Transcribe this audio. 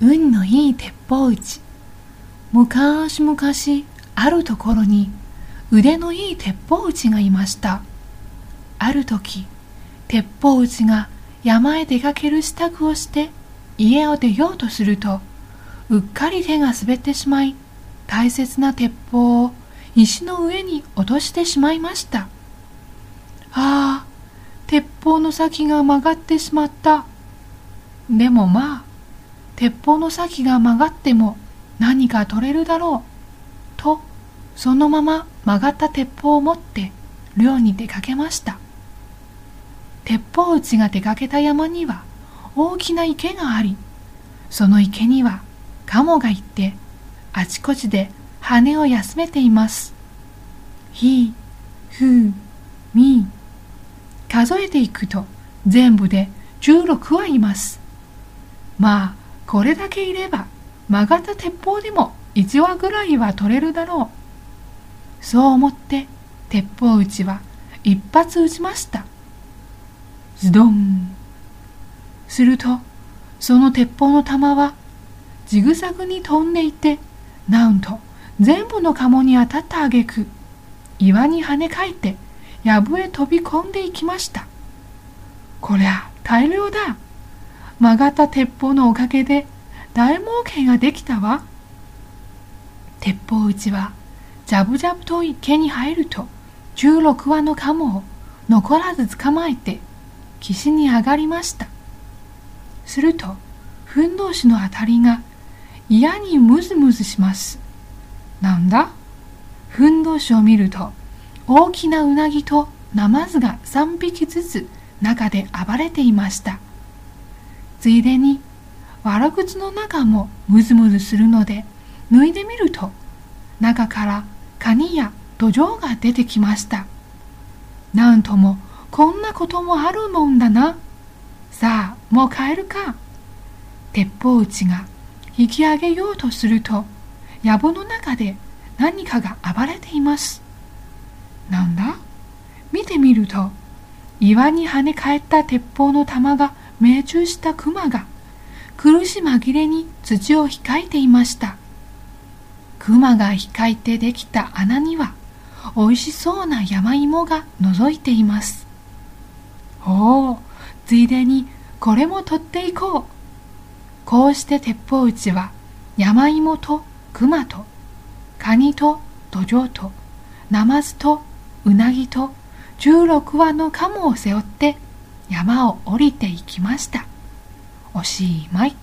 運のいい鉄砲打ち。昔々あるところに腕のいい鉄砲打ちがいました。ある時鉄砲打ちが山へ出かける支度をして家を出ようとするとうっかり手が滑ってしまい大切な鉄砲を石の上に落としてしまいました。ああ鉄砲の先が曲がってしまった。でもまあ鉄砲の先が曲がっても何か取れるだろう。とそのまま曲がった鉄砲を持って漁に出かけました。鉄砲打ちが出かけた山には大きな池がありその池にはカモがいてあちこちで羽を休めています。ひふみ数えていくと全部で16はいます。まあこれだけいれば曲がった鉄砲でも1羽ぐらいは取れるだろう。そう思って鉄砲撃ちは一発撃ちました。ズドン。するとその鉄砲の弾はジグザグに飛んでいてなんと全部の鴨に当たった挙句岩に跳ね返って藪へ飛び込んでいきました。こりゃ大量だ。曲がった鉄砲のおかげで大儲けができたわ。鉄砲撃ちはジャブジャブと池に入ると16羽のカモを残らず捕まえて岸に上がりました。するとふんどしの当たりが嫌にムズムズします。なんだ？ふんどしを見ると大きなうなぎとナマズが3匹ずつ中で暴れていました。ついでにわら靴の中もムズムズするので脱いでみると中からカニやドジョウが出てきました。なんともこんなこともあるもんだな。さあもう帰るか。鉄砲撃ちが引き上げようとすると藪の中で何かが暴れています。なんだ？見てみると岩に跳ね返った鉄砲の弾が命中した熊が苦し紛れに土を控えていました。熊が控えてできた穴にはおいしそうな山芋が覗いています。おおついでにこれも取っていこう。こうして鉄砲打ちは山芋と熊とカニと土壌とナマズとうなぎと16羽のカモを背負って山を降りていきました。おしまい。